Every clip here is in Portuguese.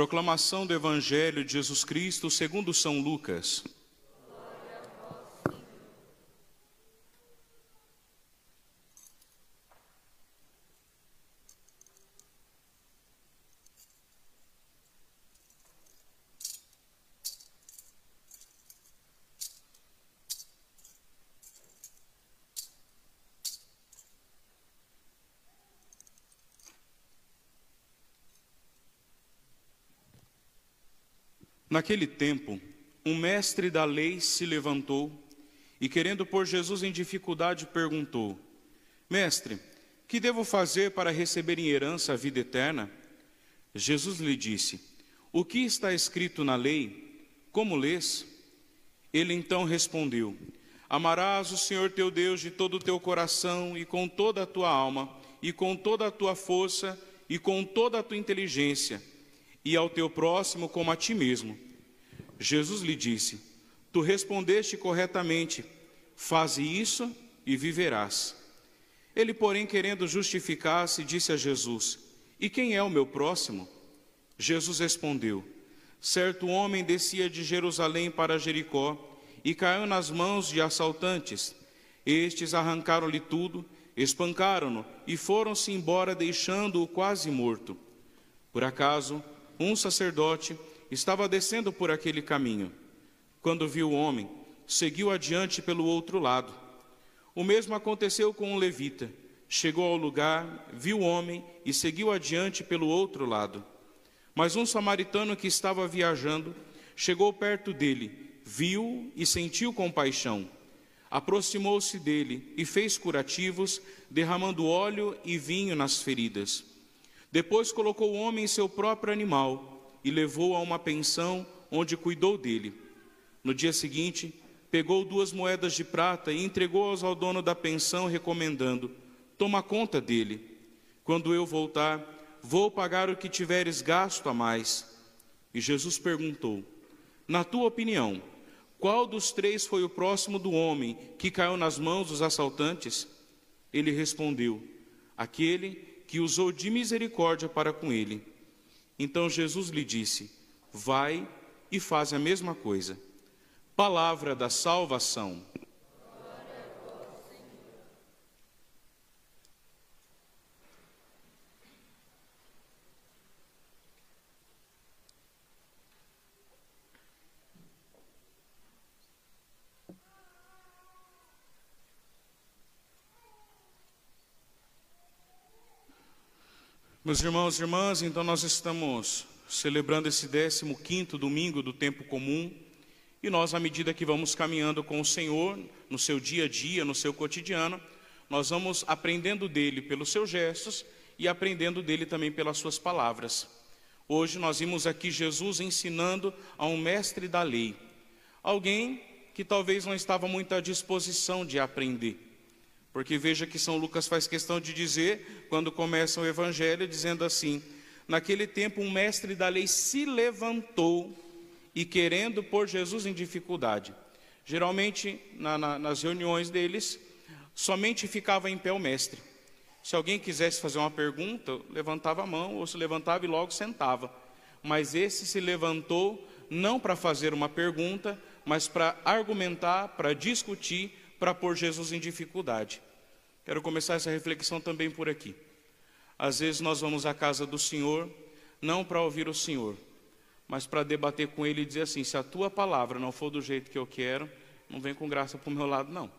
Proclamação do Evangelho de Jesus Cristo segundo São Lucas. Naquele tempo, um mestre da lei se levantou e, querendo pôr Jesus em dificuldade, perguntou: Mestre, que devo fazer para receber em herança a vida eterna? Jesus lhe disse: O que está escrito na lei? Como lês? Ele então respondeu: Amarás o Senhor teu Deus de todo o teu coração e com toda a tua alma, e com toda a tua força e com toda a tua inteligência e ao teu próximo como a ti mesmo. Jesus lhe disse: Tu respondeste corretamente, faze isso e viverás. Ele, porém, querendo justificar-se, disse a Jesus: E quem é o meu próximo? Jesus respondeu: Certo homem descia de Jerusalém para Jericó e caiu nas mãos de assaltantes. Estes arrancaram-lhe tudo, espancaram-no e foram-se embora, deixando-o quase morto. Por acaso, um sacerdote estava descendo por aquele caminho. Quando viu o homem, seguiu adiante pelo outro lado. O mesmo aconteceu com um levita. Chegou ao lugar, viu o homem e seguiu adiante pelo outro lado. Mas um samaritano que estava viajando chegou perto dele, viu e sentiu compaixão. Aproximou-se dele e fez curativos, derramando óleo e vinho nas feridas. Depois colocou o homem em seu próprio animal e levou a uma pensão onde cuidou dele. No dia seguinte, pegou duas moedas de prata e entregou-as ao dono da pensão, recomendando: Toma conta dele. Quando eu voltar, vou pagar o que tiveres gasto a mais. E Jesus perguntou: Na tua opinião, qual dos três foi o próximo do homem que caiu nas mãos dos assaltantes? Ele respondeu: Aquele que usou de misericórdia para com ele. Então Jesus lhe disse: Vai e faz a mesma coisa. Palavra da salvação. Meus irmãos e irmãs, então nós estamos celebrando esse 15 domingo do tempo comum, e nós, à medida que vamos caminhando com o Senhor, no seu dia a dia, no seu cotidiano, nós vamos aprendendo dele pelos seus gestos e aprendendo dele também pelas suas palavras. Hoje nós vimos aqui Jesus ensinando a um mestre da lei, alguém que talvez não estava muito à disposição de aprender. Porque veja que São Lucas faz questão de dizer, quando começa o Evangelho, dizendo assim: Naquele tempo, um mestre da lei se levantou e querendo pôr Jesus em dificuldade. Geralmente, na, na, nas reuniões deles, somente ficava em pé o mestre. Se alguém quisesse fazer uma pergunta, levantava a mão ou se levantava e logo sentava. Mas esse se levantou não para fazer uma pergunta, mas para argumentar, para discutir, para pôr Jesus em dificuldade. Quero começar essa reflexão também por aqui. Às vezes nós vamos à casa do Senhor, não para ouvir o Senhor, mas para debater com Ele e dizer assim: se a tua palavra não for do jeito que eu quero, não vem com graça para o meu lado, não.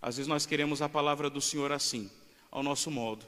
Às vezes nós queremos a palavra do Senhor assim, ao nosso modo,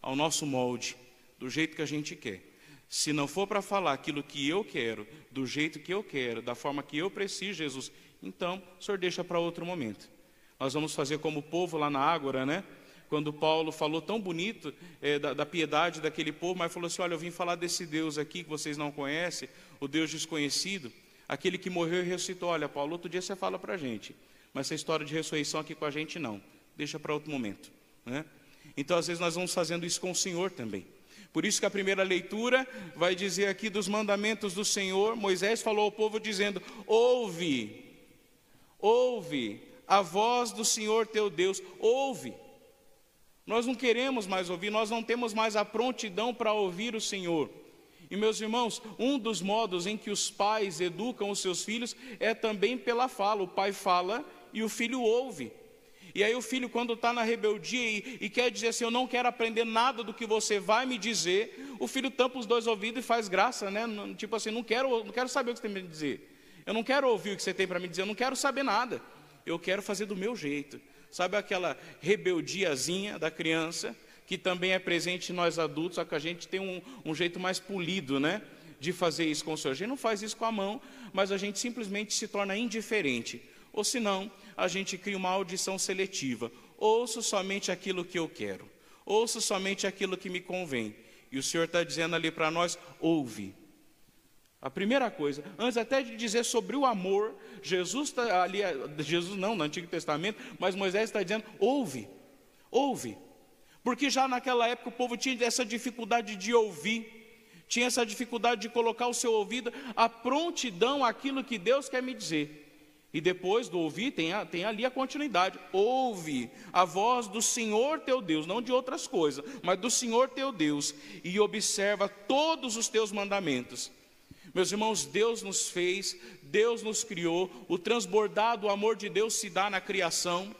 ao nosso molde, do jeito que a gente quer. Se não for para falar aquilo que eu quero, do jeito que eu quero, da forma que eu preciso, Jesus, então o Senhor deixa para outro momento. Nós vamos fazer como o povo lá na Ágora, né? Quando Paulo falou tão bonito é, da, da, piedade daquele povo, mas falou assim: Olha, eu vim falar desse Deus aqui que vocês não conhecem, o Deus desconhecido, aquele que morreu e ressuscitou. Olha, Paulo, outro dia você fala para a gente, mas essa história de ressurreição aqui com a gente não, deixa para outro momento. Né? Então, às vezes, nós vamos fazendo isso com o Senhor também. Por isso que a primeira leitura vai dizer aqui dos mandamentos do Senhor, Moisés falou ao povo dizendo: Ouve, ouve a voz do Senhor teu Deus, ouve. Nós não queremos mais ouvir, nós não temos mais a prontidão para ouvir o Senhor. E meus irmãos, um dos modos em que os pais educam os seus filhos é também pela fala. O pai fala e o filho ouve. E aí o filho, quando está na rebeldia e, e, quer dizer assim, eu não quero aprender nada do que você vai me dizer, o filho tampa os dois ouvidos e faz graça, né? Tipo assim, não quero, não quero saber o que você tem para me dizer. Eu não quero ouvir o que você tem para me dizer, eu não quero saber nada. Eu quero fazer do meu jeito. Sabe aquela rebeldiazinha da criança, que também é presente em nós adultos, só que a gente tem um, um jeito mais polido, né? De fazer isso com o Senhor. A gente não faz isso com a mão, mas a gente simplesmente se torna indiferente. Ou senão, a gente cria uma audição seletiva. Ouço somente aquilo que eu quero. Ouço somente aquilo que me convém. E o Senhor está dizendo ali para nós: ouve. A primeira coisa, antes até de dizer sobre o amor, Jesus está ali, Jesus não, no Antigo Testamento, mas Moisés está dizendo: ouve, ouve. Porque já naquela época o povo tinha essa dificuldade de ouvir, tinha essa dificuldade de colocar o seu ouvido à prontidão àquilo que Deus quer me dizer. E depois do ouvir, tem, a, tem ali a continuidade. Ouve a voz do Senhor teu Deus, não de outras coisas, mas do Senhor teu Deus, e observa todos os teus mandamentos. Meus irmãos, Deus nos fez, Deus nos criou, o transbordado amor de Deus se dá na criação,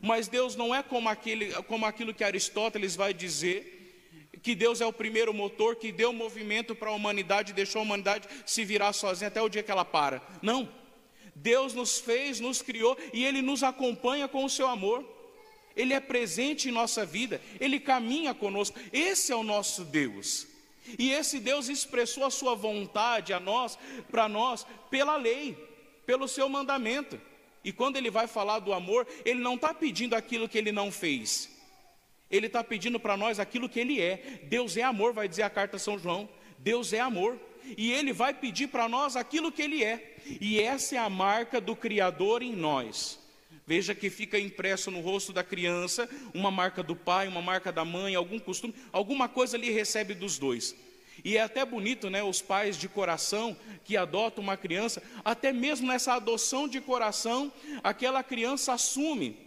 mas Deus não é como, aquele, como aquilo que Aristóteles vai dizer, que Deus é o primeiro motor que deu movimento para a humanidade, deixou a humanidade se virar sozinha até o dia que ela para. Não. Deus nos fez, nos criou e Ele nos acompanha com o seu amor. Ele é presente em nossa vida, Ele caminha conosco. Esse é o nosso Deus. E esse Deus expressou a sua vontade a nós, para nós, pela lei, pelo seu mandamento. E quando ele vai falar do amor, ele não está pedindo aquilo que ele não fez. Ele está pedindo para nós aquilo que ele é. Deus é amor, vai dizer a carta São João. Deus é amor. E ele vai pedir para nós aquilo que ele é. E essa é a marca do Criador em nós. Veja que fica impresso no rosto da criança uma marca do pai, uma marca da mãe, algum costume, alguma coisa ali recebe dos dois. E é até bonito, né, os pais de coração que adotam uma criança, até mesmo nessa adoção de coração, aquela criança assume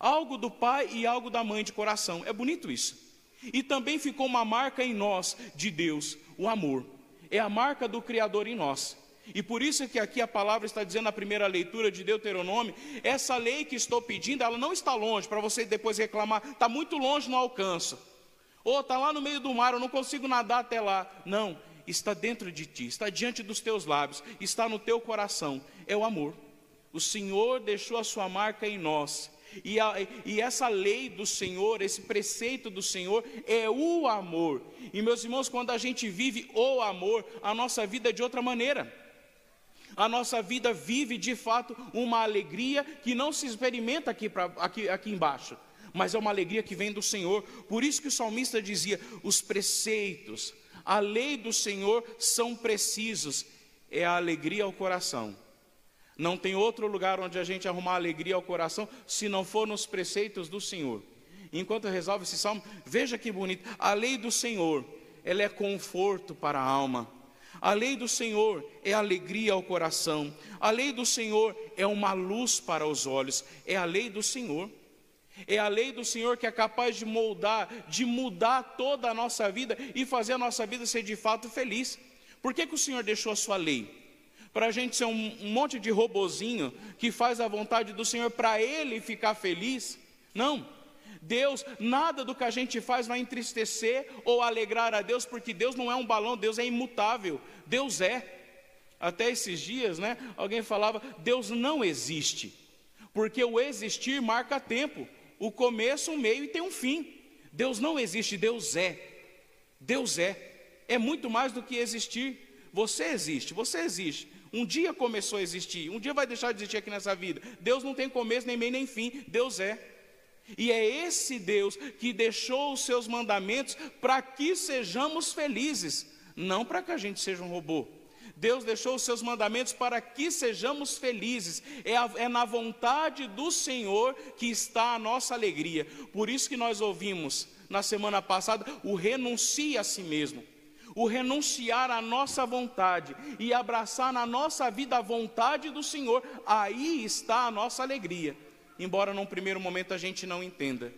algo do pai e algo da mãe de coração. É bonito isso. E também ficou uma marca em nós de Deus, o amor. É a marca do Criador em nós. E por isso que aqui a palavra está dizendo na primeira leitura de Deuteronômio, essa lei que estou pedindo, ela não está longe para você depois reclamar, está muito longe, não alcança. Ou está lá no meio do mar, eu não consigo nadar até lá. Não, está dentro de ti, está diante dos teus lábios, está no teu coração. É o amor. O Senhor deixou a sua marca em nós. E, a, e, essa lei do Senhor, esse preceito do Senhor é o amor. E meus irmãos, quando a gente vive o amor, a nossa vida é de outra maneira. A nossa vida vive de fato uma alegria que não se experimenta aqui, pra, aqui, aqui embaixo mas é uma alegria que vem do Senhor. Por isso que o salmista dizia: os preceitos, a lei do Senhor são precisos, é a alegria ao coração. Não tem outro lugar onde a gente arrumar alegria ao coração se não for nos preceitos do Senhor. Enquanto resolve esse salmo, veja que bonito. A lei do Senhor, ela é conforto para a alma. A lei do Senhor é alegria ao coração. A lei do Senhor é uma luz para os olhos. É a lei do Senhor. É a lei do Senhor que é capaz de moldar, de mudar toda a nossa vida e fazer a nossa vida ser de fato feliz. Por que, que o Senhor deixou a sua lei? Para a gente ser um, um monte de robozinho que faz a vontade do Senhor para Ele ficar feliz? Não. Deus, nada do que a gente faz vai entristecer ou alegrar a Deus, porque Deus não é um balão, Deus é imutável, Deus é. Até esses dias, né? Alguém falava, Deus não existe, porque o existir marca tempo o começo, o meio e tem um fim. Deus não existe, Deus é. Deus é. É muito mais do que existir. Você existe, você existe. Um dia começou a existir, um dia vai deixar de existir aqui nessa vida. Deus não tem começo, nem meio, nem fim. Deus é. E é esse Deus que deixou os seus mandamentos para que sejamos felizes, não para que a gente seja um robô. Deus deixou os seus mandamentos para que sejamos felizes. É, a, é, na vontade do Senhor que está a nossa alegria. Por isso que nós ouvimos na semana passada o renuncie a si mesmo. O renunciar à nossa vontade e abraçar na nossa vida a vontade do Senhor, aí está a nossa alegria. Embora num primeiro momento a gente não entenda,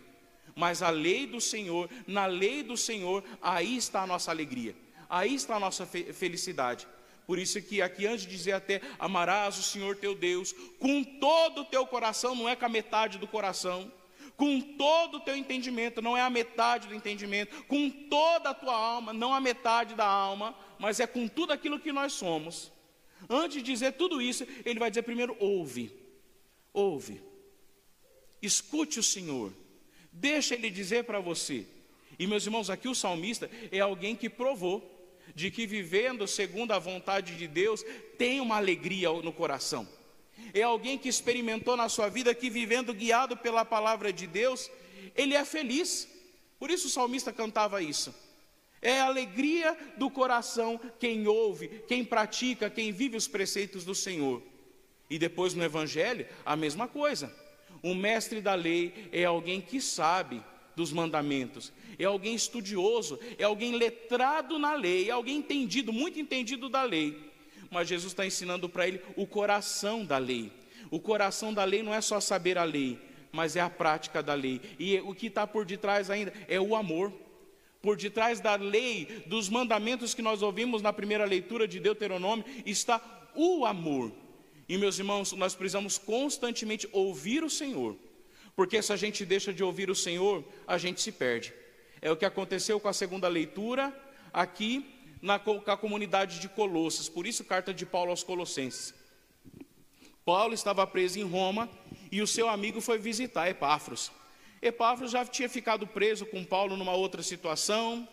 mas a lei do Senhor, na lei do Senhor, aí está a nossa alegria Aí está a nossa felicidade. Por isso que aqui antes de dizer até amarás o Senhor teu Deus com todo o teu coração, não é com a metade do coração, com todo o teu entendimento, não é a metade do entendimento, com toda a tua alma, não a metade da alma, mas é com tudo aquilo que nós somos. Antes de dizer tudo isso, ele vai dizer primeiro: ouve, ouve, escute o Senhor, deixa ele dizer para você. E meus irmãos, aqui o salmista é alguém que provou de que vivendo segundo a vontade de Deus tem uma alegria no coração. É alguém que experimentou na sua vida que vivendo guiado pela palavra de Deus, ele é feliz. Por isso o salmista cantava isso. É a alegria do coração quem ouve, quem pratica, quem vive os preceitos do Senhor. E depois no Evangelho, a mesma coisa. O mestre da lei é alguém que sabe dos mandamentos, é alguém estudioso, é alguém letrado na lei, é alguém entendido, muito entendido da lei. Mas Jesus está ensinando para ele o coração da lei. O coração da lei não é só saber a lei, mas é a prática da lei. E o que está por detrás ainda é o amor. Por detrás da lei, dos mandamentos que nós ouvimos na primeira leitura de Deuteronômio, está o amor. E meus irmãos, nós precisamos constantemente ouvir o Senhor porque se a gente deixa de ouvir o Senhor, a gente se perde. É o que aconteceu com a segunda leitura aqui na com a comunidade de Colossos. Por isso, carta de Paulo aos Colossenses. Paulo estava preso em Roma e o seu amigo foi visitar Epáfros. Epáfros já tinha ficado preso com Paulo numa outra situação.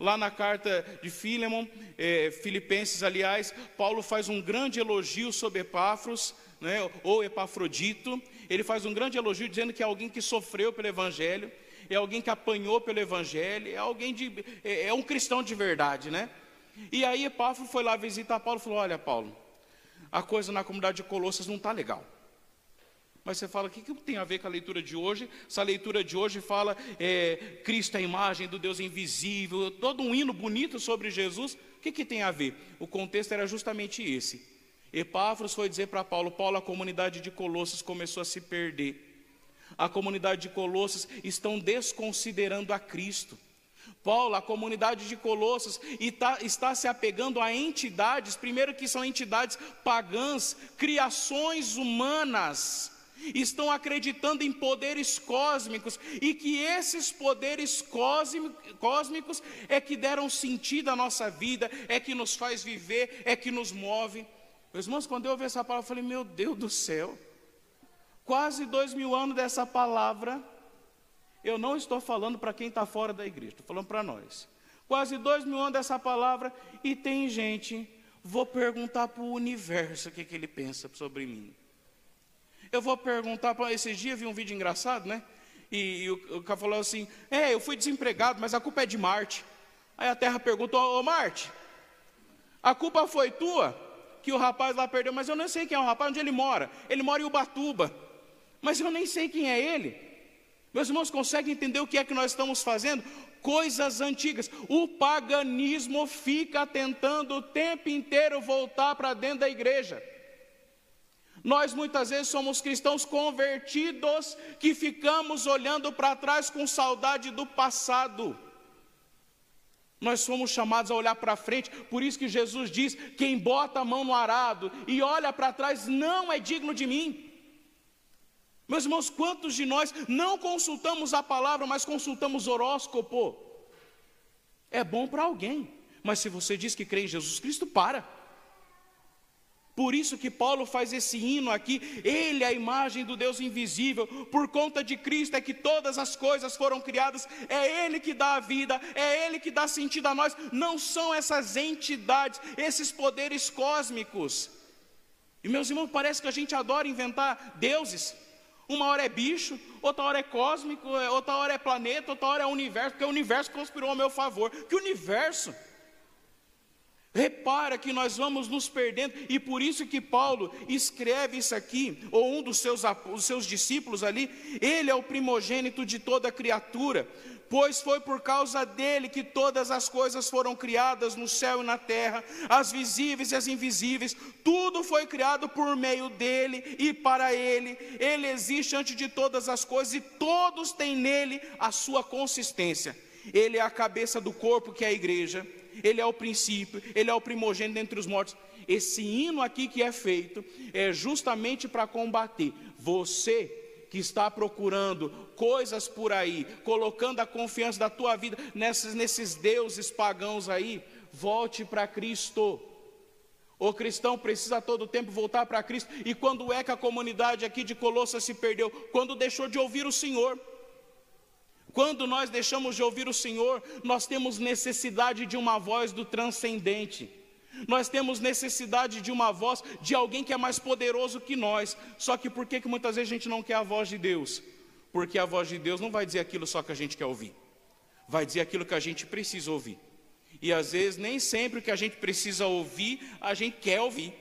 Lá na carta de Filemon, eh, Filipenses, aliás, Paulo faz um grande elogio sobre Epáfros, né, ou Epafrodito, ele faz um grande elogio dizendo que é alguém que sofreu pelo Evangelho, é alguém que apanhou pelo Evangelho, é alguém de. é, é um cristão de verdade, né? E aí Epáfro foi lá visitar Paulo e falou: Olha, Paulo, a coisa na comunidade de Colossas não está legal. Mas você fala, o que, que, tem a ver com a leitura de hoje? Essa leitura de hoje fala é, Cristo é a imagem do Deus invisível, todo um hino bonito sobre Jesus. O que, que tem a ver? O contexto era justamente esse. Epáfras foi dizer para Paulo: Paulo, a comunidade de Colossos começou a se perder. A comunidade de Colossos estão desconsiderando a Cristo. Paulo, a comunidade de Colossos está, está, se apegando a entidades, primeiro que são entidades pagãs, criações humanas, estão acreditando em poderes cósmicos, e que esses poderes cósmicos é que deram sentido à nossa vida, é que nos faz viver, é que nos move. Meus irmãos, quando eu ouvi essa palavra, eu falei: Meu Deus do céu, quase dois mil anos dessa palavra. Eu não estou falando para quem está fora da igreja, estou falando para nós. Quase dois mil anos dessa palavra, e tem gente, vou perguntar para o universo o que, que ele pensa sobre mim. Eu vou perguntar para. Esses dias vi um vídeo engraçado, né? E, e o, o cara falou assim: É, eu fui desempregado, mas a culpa é de Marte. Aí a Terra perguntou: Ô Marte, a culpa foi tua? que o rapaz lá perdeu, mas eu não sei quem é o rapaz, onde ele mora. Ele mora em Ubatuba, mas eu nem sei quem é ele. Meus irmãos conseguem entender o que é que nós estamos fazendo? Coisas antigas. O paganismo fica tentando o tempo inteiro voltar para dentro da igreja. Nós muitas vezes somos cristãos convertidos que ficamos olhando para trás com saudade do passado. Nós somos chamados a olhar para frente, por isso que Jesus diz: quem bota a mão no arado e olha para trás não é digno de mim. Meus irmãos, quantos de nós não consultamos a palavra, mas consultamos horóscopo? É bom para alguém, mas se você diz que crê em Jesus Cristo, para. Por isso que Paulo faz esse hino aqui, ele é a imagem do Deus invisível, por conta de Cristo é que todas as coisas foram criadas, é ele que dá a vida, é ele que dá sentido a nós, não são essas entidades, esses poderes cósmicos. E meus irmãos, parece que a gente adora inventar deuses. Uma hora é bicho, outra hora é cósmico, outra hora é planeta, outra hora é universo, porque o universo conspirou a meu favor. Que universo? Repara que nós vamos nos perdendo, e por isso que Paulo escreve isso aqui, ou um dos seus, seus discípulos ali, ele é o primogênito de toda criatura, pois foi por causa dele que todas as coisas foram criadas no céu e na terra, as visíveis e as invisíveis, tudo foi criado por meio dele e para ele, ele existe antes de todas as coisas e todos têm nele a sua consistência, ele é a cabeça do corpo que é a igreja Ele é o princípio, Ele é o primogênito entre os mortos. Esse hino aqui que é feito é justamente para combater você que está procurando coisas por aí, colocando a confiança da tua vida nesses, nesses deuses pagãos aí, volte para Cristo. O cristão precisa a todo tempo voltar para Cristo. E quando é que a comunidade aqui de Colossa se perdeu? Quando deixou de ouvir o Senhor. Quando nós deixamos de ouvir o Senhor, nós temos necessidade de uma voz do transcendente. Nós temos necessidade de uma voz de alguém que é mais poderoso que nós. Só que por que, que muitas vezes a gente não quer a voz de Deus? Porque a voz de Deus não vai dizer aquilo só que a gente quer ouvir, vai dizer aquilo que a gente precisa ouvir. E às vezes nem sempre o que a gente precisa ouvir, a gente quer ouvir.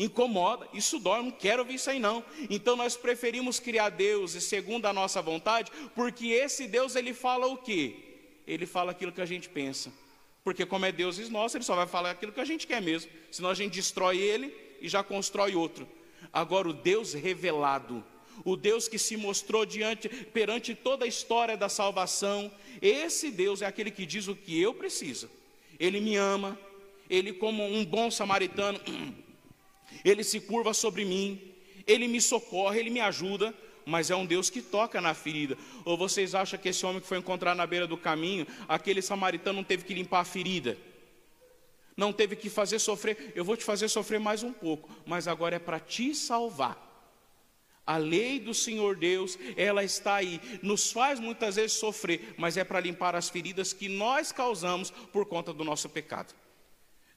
Incomoda, isso dói, não quero ouvir isso aí não. Então nós preferimos criar deuses segundo a nossa vontade, porque esse Deus ele fala o quê? Ele fala aquilo que a gente pensa. Porque como é deuses nossos, ele só vai falar aquilo que a gente quer mesmo. Senão a gente destrói ele e já constrói outro. Agora o Deus revelado, o Deus que se mostrou diante perante toda a história da salvação, esse Deus é aquele que diz o que eu preciso. Ele me ama, ele como um bom samaritano, ele se curva sobre mim, ele me socorre, ele me ajuda, mas é um Deus que toca na ferida. Ou vocês acham que esse homem que foi encontrado na beira do caminho, aquele samaritano não teve que limpar a ferida? Não teve que fazer sofrer, eu vou te fazer sofrer mais um pouco, mas agora é para te salvar. A lei do Senhor Deus, ela está aí, nos faz muitas vezes sofrer, mas é para limpar as feridas que nós causamos por conta do nosso pecado.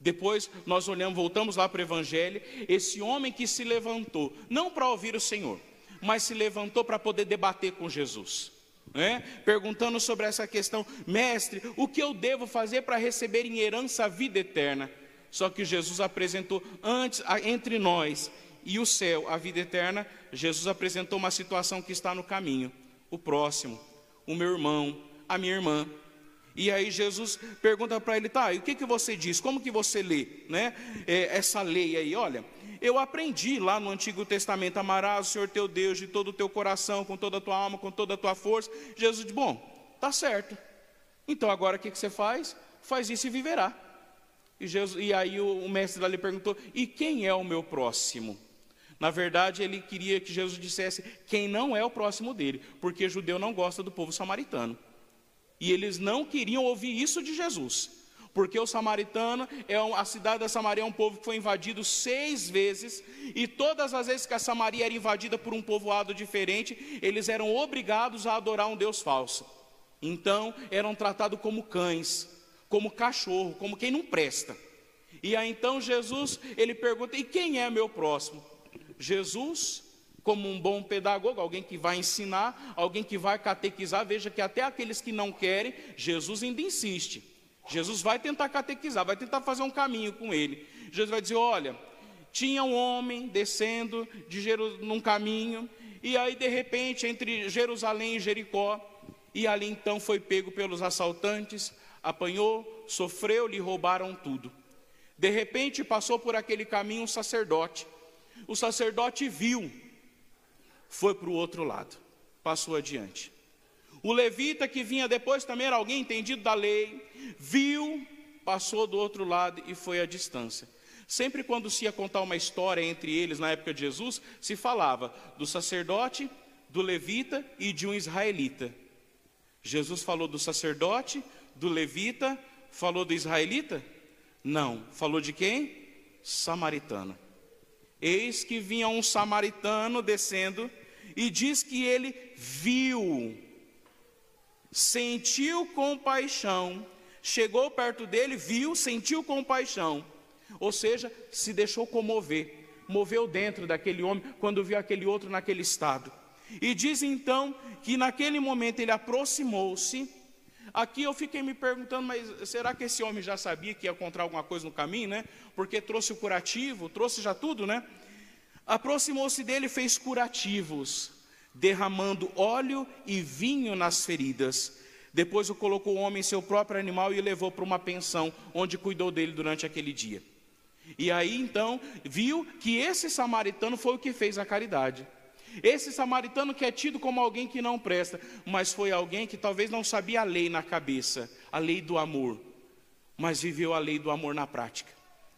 Depois nós olhamos, voltamos lá para o Evangelho, esse homem que se levantou, não para ouvir o Senhor, mas se levantou para poder debater com Jesus. Né? Perguntando sobre essa questão, mestre, o que eu devo fazer para receber em herança a vida eterna? Só que Jesus apresentou antes entre nós e o céu, a vida eterna, Jesus apresentou uma situação que está no caminho, o próximo, o meu irmão, a minha irmã. E aí Jesus pergunta para ele, tá, e o que, que você diz? Como que você lê, né? É, essa lei aí, olha, eu aprendi lá no Antigo Testamento, amarás o Senhor teu Deus de todo o teu coração, com toda a tua alma, com toda a tua força. Jesus diz, bom, tá certo. Então agora o que, que você faz? Faz isso e viverá. E, Jesus, e aí o, o mestre lhe perguntou, e quem é o meu próximo? Na verdade, ele queria que Jesus dissesse quem não é o próximo dele, porque judeu não gosta do povo samaritano. E eles não queriam ouvir isso de Jesus, porque o samaritano, é a cidade da Samaria é um povo que foi invadido seis vezes, e todas as vezes que a Samaria era invadida por um povoado diferente, eles eram obrigados a adorar um Deus falso. Então, eram tratados como cães, como cachorro, como quem não presta. E aí então Jesus, ele pergunta: "E quem é meu próximo?" Jesus como um bom pedagogo, alguém que vai ensinar, alguém que vai catequizar. Veja que até aqueles que não querem, Jesus ainda insiste. Jesus vai tentar catequizar, vai tentar fazer um caminho com ele. Jesus vai dizer: olha, tinha um homem descendo de Jeru num caminho, e aí de repente, entre Jerusalém e Jericó, e ali então foi pego pelos assaltantes, apanhou, sofreu, lhe roubaram tudo. De repente passou por aquele caminho um sacerdote. O sacerdote viu foi para o outro lado, passou adiante. O levita que vinha depois também era alguém entendido da lei, viu, passou do outro lado e foi à distância. Sempre quando se ia contar uma história entre eles na época de Jesus, se falava do sacerdote, do levita e de um israelita. Jesus falou do sacerdote, do levita, falou do israelita? Não, falou de quem? Samaritano. Eis que vinha um samaritano descendo e diz que ele viu, sentiu compaixão, chegou perto dele, viu, sentiu compaixão, ou seja, se deixou comover, moveu dentro daquele homem quando viu aquele outro naquele estado. E diz então que naquele momento ele aproximou-se. Aqui eu fiquei me perguntando, mas será que esse homem já sabia que ia encontrar alguma coisa no caminho, né? Porque trouxe o curativo, trouxe já tudo, né? Aproximou-se dele e fez curativos, derramando óleo e vinho nas feridas. Depois o colocou o homem em seu próprio animal e o levou para uma pensão, onde cuidou dele durante aquele dia. E aí então viu que esse samaritano foi o que fez a caridade. Esse samaritano que é tido como alguém que não presta, mas foi alguém que talvez não sabia a lei na cabeça, a lei do amor. mas viveu a lei do amor na prática.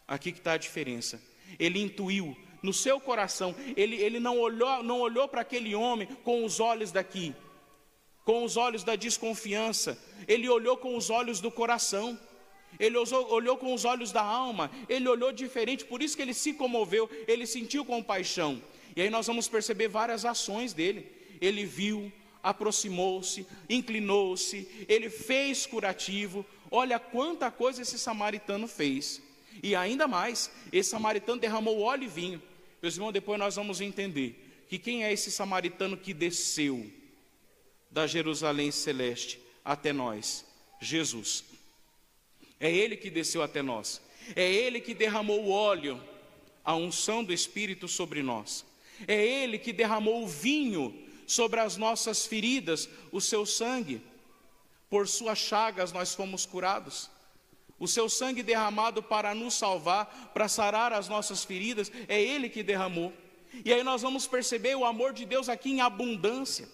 Aqui que está a diferença. Ele intuiu no seu coração, ele, ele não olhou, não olhou para aquele homem com os olhos daqui, com os olhos da desconfiança, ele olhou com os olhos do coração. Ele olhou, olhou com os olhos da alma, ele olhou diferente, por isso que ele se comoveu, ele sentiu compaixão. E aí nós vamos perceber várias ações dele. Ele viu, aproximou-se, inclinou-se, ele fez curativo. Olha quanta coisa esse samaritano fez. E ainda mais, esse samaritano derramou óleo e vinho. Meus irmãos, depois nós vamos entender que quem é esse samaritano que desceu da Jerusalém celeste até nós? Jesus. É Ele que desceu até nós. É Ele que derramou o óleo, a unção do Espírito sobre nós. É Ele que derramou o vinho sobre as nossas feridas, o seu sangue. Por suas chagas nós fomos curados. O seu sangue derramado para nos salvar, para sarar as nossas feridas, é Ele que derramou. E aí nós vamos perceber o amor de Deus aqui em abundância.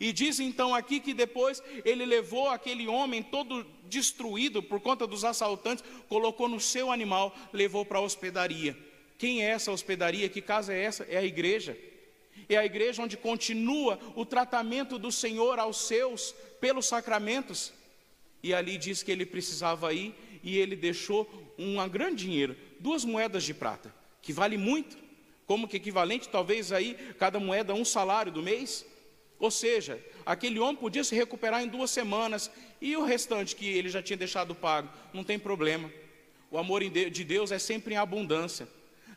E diz então aqui que depois ele levou aquele homem todo destruído por conta dos assaltantes, colocou no seu animal, levou para a hospedaria. Quem é essa hospedaria? Que casa é essa? É a igreja. É a igreja onde continua o tratamento do Senhor aos seus pelos sacramentos. E ali diz que ele precisava ir e ele deixou um grande dinheiro, duas moedas de prata, que vale muito, como que equivalente talvez aí cada moeda um salário do mês. Ou seja, aquele homem podia se recuperar em duas semanas e o restante que ele já tinha deixado pago, não tem problema. O amor de Deus é sempre em abundância.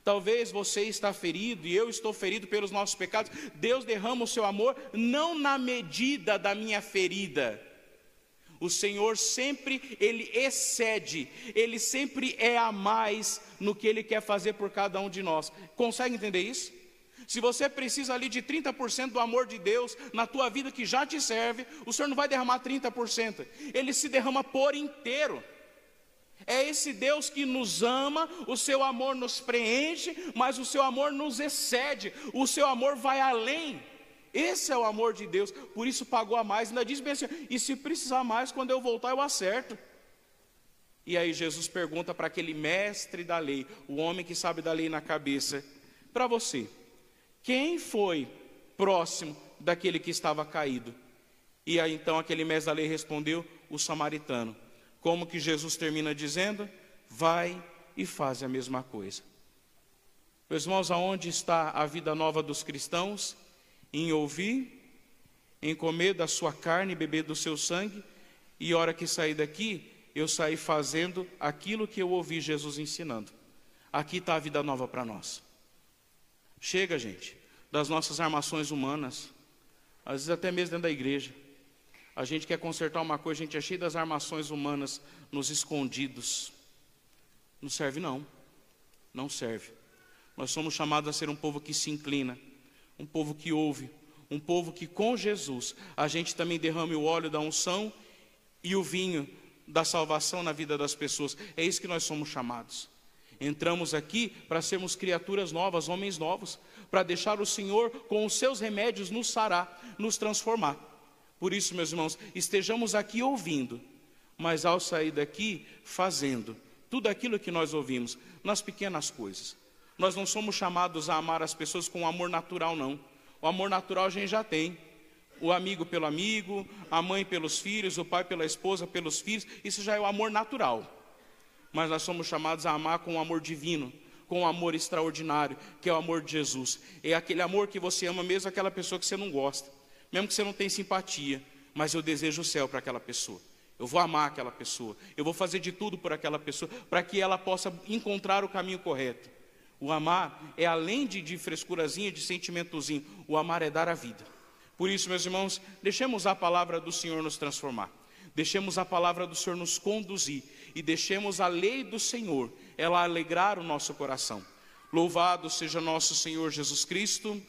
Talvez você está ferido e eu estou ferido pelos nossos pecados. Deus derrama o seu amor não na medida da minha ferida. O Senhor sempre ele excede, ele sempre é a mais no que ele quer fazer por cada um de nós. Consegue entender isso? Se você precisa ali de 30% do amor de Deus na tua vida que já te serve, o Senhor não vai derramar 30%, ele se derrama por inteiro. É esse Deus que nos ama, o seu amor nos preenche, mas o seu amor nos excede, o seu amor vai além. Esse é o amor de Deus, por isso pagou a mais. Ainda diz bem assim: e se precisar mais, quando eu voltar, eu acerto. E aí Jesus pergunta para aquele mestre da lei, o homem que sabe da lei na cabeça: para você, quem foi próximo daquele que estava caído? E aí então aquele mestre da lei respondeu: o samaritano. Como que Jesus termina dizendo? Vai e faz a mesma coisa. Meus irmãos, aonde está a vida nova dos cristãos? Em ouvir, em comer da sua carne beber do seu sangue, e hora que sair daqui, eu sair fazendo aquilo que eu ouvi Jesus ensinando. Aqui está a vida nova para nós. Chega, gente, das nossas armações humanas, às vezes até mesmo dentro da igreja. A gente quer consertar uma coisa, a gente é cheio das armações humanas nos escondidos. Não serve, não. Não serve. Nós somos chamados a ser um povo que se inclina, um povo que ouve, um povo que com Jesus a gente também derrame o óleo da unção e o vinho da salvação na vida das pessoas. É isso que nós somos chamados. Entramos aqui para sermos criaturas novas, homens novos, para deixar o Senhor com os seus remédios nos sarar, nos transformar. Por isso, meus irmãos, estejamos aqui ouvindo, mas ao sair daqui, fazendo tudo aquilo que nós ouvimos, nas pequenas coisas. Nós não somos chamados a amar as pessoas com amor natural, não. O amor natural a gente já tem. O amigo pelo amigo, a mãe pelos filhos, o pai pela esposa, pelos filhos, isso já é o amor natural mas nós somos chamados a amar com um amor divino, com um amor extraordinário, que é o amor de Jesus. É aquele amor que você ama mesmo aquela pessoa que você não gosta, mesmo que você não tenha simpatia, mas eu desejo o céu para aquela pessoa. Eu vou amar aquela pessoa, eu vou fazer de tudo por aquela pessoa, para que ela possa encontrar o caminho correto. O amar é além de, de frescurazinha, de sentimentozinho, o amar é dar a vida. Por isso, meus irmãos, deixemos a palavra do Senhor nos transformar. Deixemos a palavra do Senhor nos conduzir e deixemos a lei do Senhor ela alegrar o nosso coração. Louvado seja nosso Senhor Jesus Cristo.